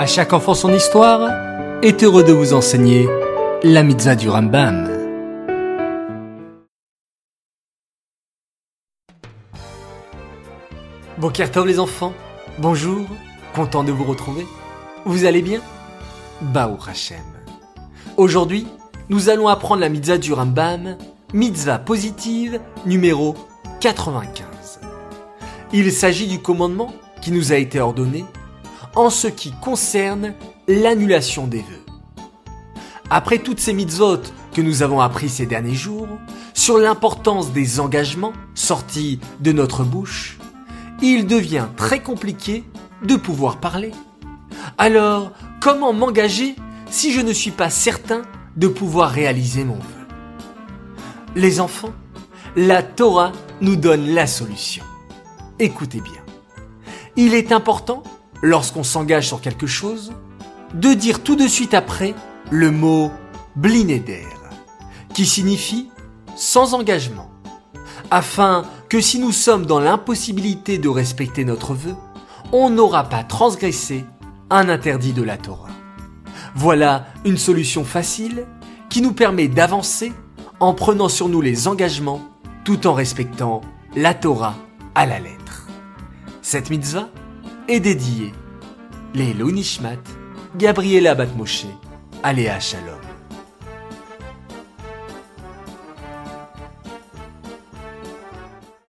À chaque enfant son histoire est heureux de vous enseigner la mitzvah du Rambam. Bokertov les enfants, bonjour, content de vous retrouver. Vous allez bien? Baou Hashem. Aujourd'hui, nous allons apprendre la mitzvah du Rambam, mitzvah positive numéro 95. Il s'agit du commandement qui nous a été ordonné en ce qui concerne l'annulation des vœux. Après toutes ces mitzvot que nous avons appris ces derniers jours sur l'importance des engagements sortis de notre bouche, il devient très compliqué de pouvoir parler. Alors, comment m'engager si je ne suis pas certain de pouvoir réaliser mon vœu? Les enfants, la Torah nous donne la solution. Écoutez bien. Il est important, lorsqu'on s'engage sur quelque chose, de dire tout de suite après le mot blinéder, qui signifie sans engagement, afin que si nous sommes dans l'impossibilité de respecter notre vœu, on n'aura pas transgressé un interdit de la Torah. Voilà une solution facile qui nous permet d'avancer en prenant sur nous les engagements tout en respectant la Torah à la lettre. Cette mitzvah est dédiée les Nishmat, Gabriela Batmoshe, Aléa Shalom.